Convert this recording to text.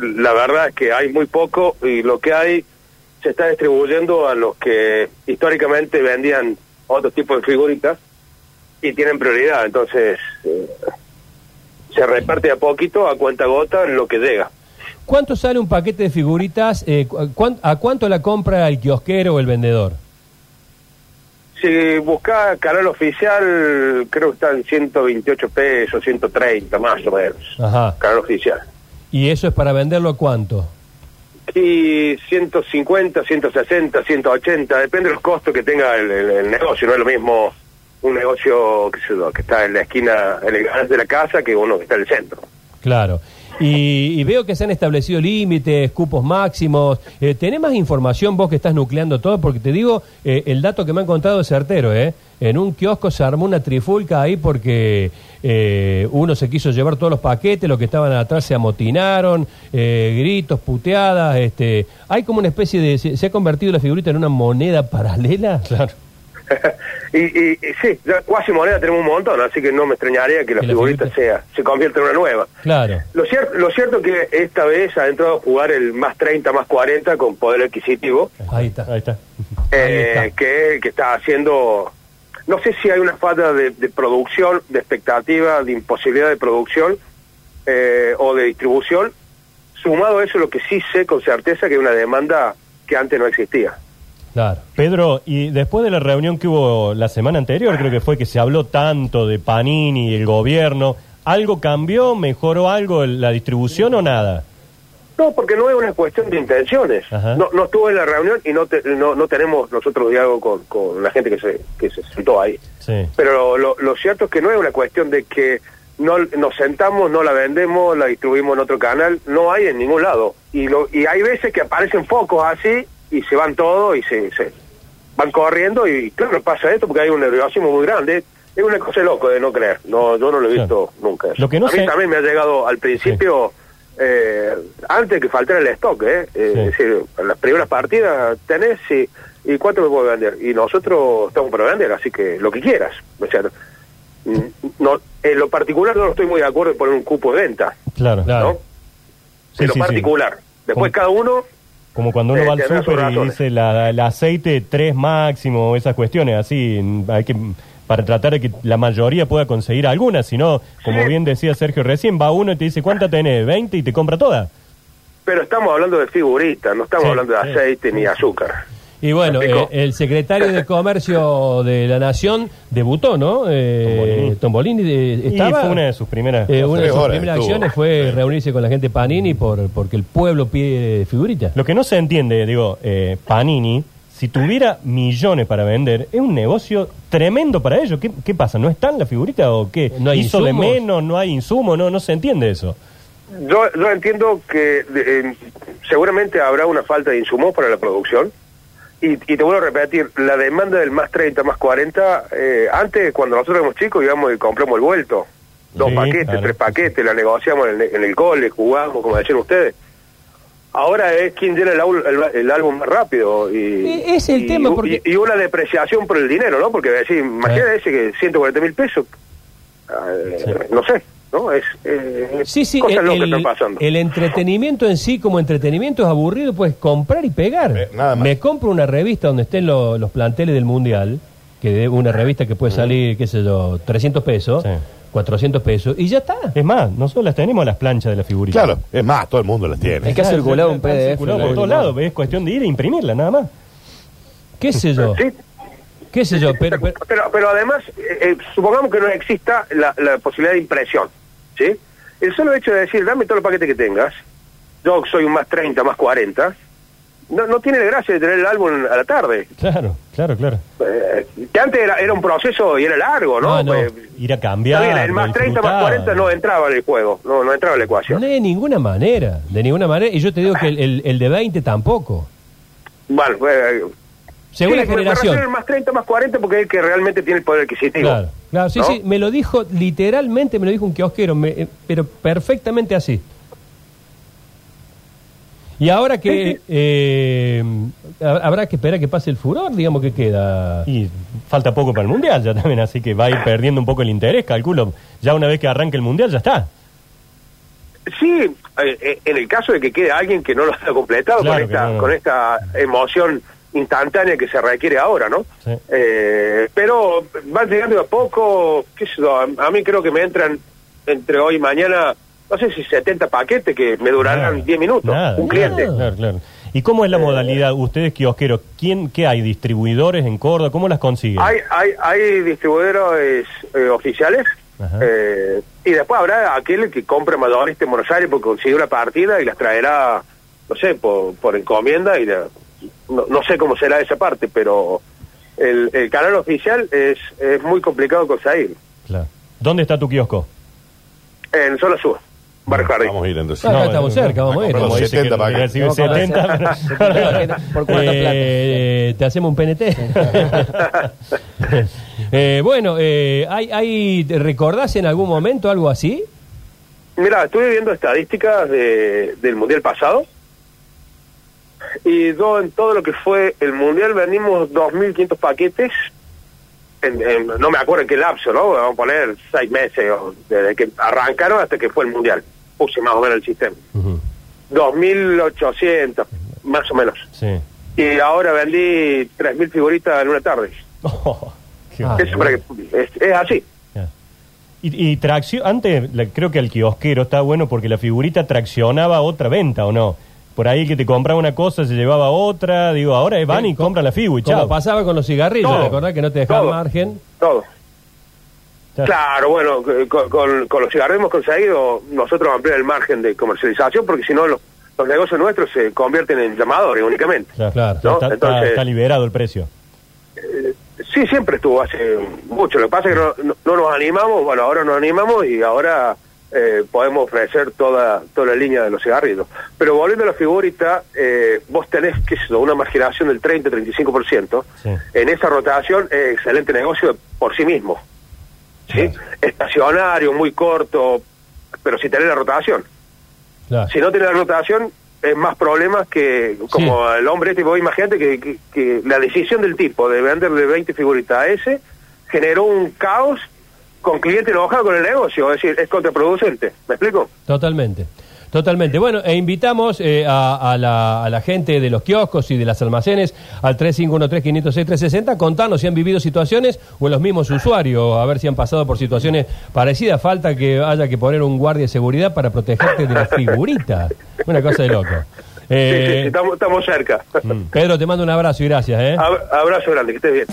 la verdad es que hay muy poco y lo que hay se está distribuyendo a los que históricamente vendían otro tipo de figuritas y tienen prioridad. Entonces, eh, se reparte a poquito, a cuenta gota, lo que llega. ¿Cuánto sale un paquete de figuritas? eh, cu- ¿A cuánto la compra el kiosquero o el vendedor? Si busca canal oficial, creo que está en 128 pesos, 130 más o menos. Ajá. Canal oficial. ¿Y eso es para venderlo a cuánto? Y 150, 160, 180, depende de los costos que tenga el, el- el negocio. No es lo mismo un negocio yo, que está en la esquina, en de la casa, que uno que está en el centro. Claro. Y, y veo que se han establecido límites, cupos máximos. Eh, ¿Tenés más información vos que estás nucleando todo? Porque te digo, eh, el dato que me han contado es certero, ¿eh? En un kiosco se armó una trifulca ahí porque eh, uno se quiso llevar todos los paquetes, los que estaban atrás se amotinaron, eh, gritos, puteadas. Este, hay como una especie de... ¿Se, se ha convertido la figurita en una moneda paralela? Claro. y, y- y sí, ya cuasi moneda tenemos un montón, así que no me extrañaría que la Que la figurita figurita- sea se convierta en una nueva. Claro. Lo cierto, lo cierto es que esta vez ha entrado a jugar el más 30, más 40 con poder adquisitivo, Ahí está. Ahí está. eh, Ahí está. que, que está haciendo... No sé si hay una falta de, producción, de expectativa, de imposibilidad de producción eh, o de distribución. Sumado a eso, lo que sí sé con certeza que hay una demanda que antes no existía. Claro. Pedro, y después de la reunión que hubo la semana anterior, creo que fue que se habló tanto de Panini y el gobierno, ¿algo cambió? ¿Mejoró algo la distribución o nada? No, porque no es una cuestión de intenciones. Ajá. No, no estuve en la reunión y no, te- no, no tenemos nosotros diálogo con, con la gente que se, que se sentó ahí. Sí. Pero lo, lo cierto es que no es una cuestión de que no nos sentamos, no la vendemos, la distribuimos en otro canal, no hay en ningún lado. Y, lo, y hay veces que aparecen focos así y se van todos y se, se van corriendo y claro, pasa esto porque hay un nerviosismo muy grande. Es una cosa loco de no creer. No, yo no lo he visto nunca. eso. Lo que no A mí sé- también me ha llegado al principio, eh, antes de que faltara el stock, ¿eh? Eh, Sí. Es decir, en las primeras partidas tenés y, y cuánto me puedo vender. Y nosotros estamos para vender, así que lo que quieras. O sea, mm, no, en lo particular no estoy muy de acuerdo en poner un cupo de venta, Claro. Claro. ¿no? Sí, en lo sí, sí. particular. Después Como- cada uno Como cuando uno Eh, va al súper y dice la- el aceite 3 máximo, esas cuestiones así, hay que para tratar de que la mayoría pueda conseguir alguna, si no, como Sí. bien decía Sergio recién, va uno y te dice, ¿cuánta tenés? ¿20? y te compra toda. Pero estamos hablando de figuritas, no estamos Sí, hablando de sí. aceite ni azúcar. Y bueno, eh, el secretario de Comercio de la Nación debutó, ¿no? Eh, Tombolini eh, Y estaba. fue una de sus primeras... eh, una de sus primeras estuvo. acciones fue reunirse con la gente Panini por porque el pueblo pide figuritas. Lo que no se entiende, digo, eh, Panini, si tuviera millones para vender, es un negocio tremendo para ellos. ¿Qué, qué pasa? ¿No está en la figurita o qué? No hay ¿Hizo de insumos. menos? ¿No hay insumo? No, no se entiende eso. Yo, yo entiendo que de- eh, seguramente habrá una falta de insumos para la producción. Y, y te vuelvo a repetir, la demanda del más 30, más 40, eh, antes cuando nosotros éramos chicos íbamos y compramos el vuelto. Dos Sí, paquetes, claro. tres paquetes, la negociamos en el, en el cole, jugamos, como decían ustedes. Ahora es quien llena el, aul- el- el álbum más rápido. Y, E- es el y- tema, porque- Y, y una depreciación por el dinero, ¿no? Porque decir, imagínate ese que 140 mil pesos, eh, no sé, ¿no? Es eh, Sí, sí, cosas el, están pasando. el entretenimiento en sí como entretenimiento es aburrido, pues comprar y pegar. Eh, nada más. Me compro una revista donde estén lo- los planteles del Mundial, que es una revista que puede salir, qué sé yo, 300 pesos, Sí. 400 pesos, y ya está. Es más, nosotros las tenemos las planchas de la figurita. Claro, es más, todo el mundo las tiene. Es que ha circulado un PDF. por todos lados, es cuestión de ir a imprimirla, nada más. ¿Qué sé yo? Sí, ¿Qué sé yo? Pero, pero- pero, pero además, eh, eh, supongamos que no exista la, la posibilidad de impresión, ¿sí? El solo hecho de decir, dame todos los paquetes que tengas, yo soy un más 30, más 40, no, no tiene gracia de tener el álbum a la tarde. Claro, claro, claro. Eh, que antes era, era un proceso y era largo, ¿no? No, no. Pues, Ir a cambiar. bien, el más 30, más 40 no entraba en el juego, no, no entraba en la ecuación. no de ninguna manera, de ninguna manera. Y yo te digo que el, el- el de 20 tampoco. Bueno, eh, Según sí, la generación. al más 30, más 40 porque es el que realmente tiene el poder adquisitivo. Claro, claro, sí, ¿no? sí, me lo dijo, literalmente me lo dijo un kiosquero, me- eh, pero perfectamente así. Y ahora que eh, ha- habrá que esperar a que pase el furor, digamos que queda. Y falta poco para el mundial ya también, así que va a ir perdiendo un poco el interés, calculo. Ya una vez que arranque el mundial ya está. Sí, eh, eh, en el caso de que quede alguien que no lo haya completado Claro con, esta, no, no. con esta emoción instantánea que se requiere ahora, ¿no? Sí. Eh, pero van llegando a poco, qué sé yo, a, a mí creo que me entran entre hoy y mañana, no sé si 70 paquetes que me durarán Nada, 10 minutos, nada. un cliente. Claro, claro. ¿Y cómo es la modalidad? Ustedes kiosqueros, ¿quién, ¿qué hay? ¿Distribuidores en Córdoba? ¿Cómo las consiguen? Hay, hay, hay distribuidores eh, oficiales eh, y después habrá aquel que compre mayorista en Buenos Aires porque consigue una partida y las traerá, no sé, por, por encomienda y la- no, no sé cómo será esa parte, pero el, el canal oficial es, es muy complicado conseguir. Claro. ¿Dónde está tu kiosco? En Zona Sur, Vamos a ir entonces. Ah, acá estamos cerca, vamos a ir. Como dice 70 que para acá. recibe Vamos a 70. ¿Por cuánta Eh, ¿Te hacemos un PNT? Eh, bueno, eh, ¿hay, hay, ¿te ¿recordás en algún momento algo así? Mira, estuve viendo estadísticas de- del Mundial pasado y yo en todo lo que fue el Mundial vendimos 2.500 paquetes, en- en- no me acuerdo en qué lapso, ¿no? Vamos a poner seis meses, o desde que arrancaron hasta que fue el Mundial. Puse más o menos el sistema. 2.800, más o menos. Sí. Y ahora vendí 3.000 figuritas en una tarde. Oh, qué Ah, Eso para que- es, es así. Y, y tracción, antes la- creo que al kiosquero está bueno porque la figurita traccionaba otra venta, ¿o no? Por ahí el que te compraba una cosa se llevaba otra, digo, ahora van y compran la figu y Como chao. pasaba con los cigarrillos, Todo. ¿te acordás que no te dejaban margen? Todo. Claro, bueno, con, con, con los cigarros hemos conseguido nosotros ampliar el margen de comercialización porque si no los, los negocios nuestros se convierten en llamadores únicamente. Claro, Claro. ya ¿no? está, Entonces- está liberado el precio. Sí, siempre estuvo hace mucho. Lo que pasa es que no, no- no nos animamos, bueno, ahora nos animamos y ahora eh, podemos ofrecer toda toda la línea de los cigarrillos. Pero volviendo a la figurita, eh, vos tenés qué sé una marginación del 30-35%. Sí. En esa rotación es excelente negocio por sí mismo. ¿Sí? Estacionario, muy corto, pero si tenés la rotación. Claro. Si no tenés la rotación, es más problemas que como el hombre este, vos imagínate que, que- que la decisión del tipo de vender de 20 figuritas a ese generó un caos con cliente enojado con el negocio, es decir, es contraproducente, ¿me explico? Totalmente. Totalmente. Bueno, e invitamos eh, a, a la, a la gente de los kioscos y de las almacenes al 3513-506-360 contarnos si han vivido situaciones o los mismos usuarios, a ver si han pasado por situaciones parecidas. Falta que haya que poner un guardia de seguridad para protegerte de las figuritas. Una cosa de loco. Sí, sí, Eh, sí, estamos, estamos cerca. Pedro, te mando un abrazo y gracias. ¿eh? Ab- Abrazo grande, que estés bien.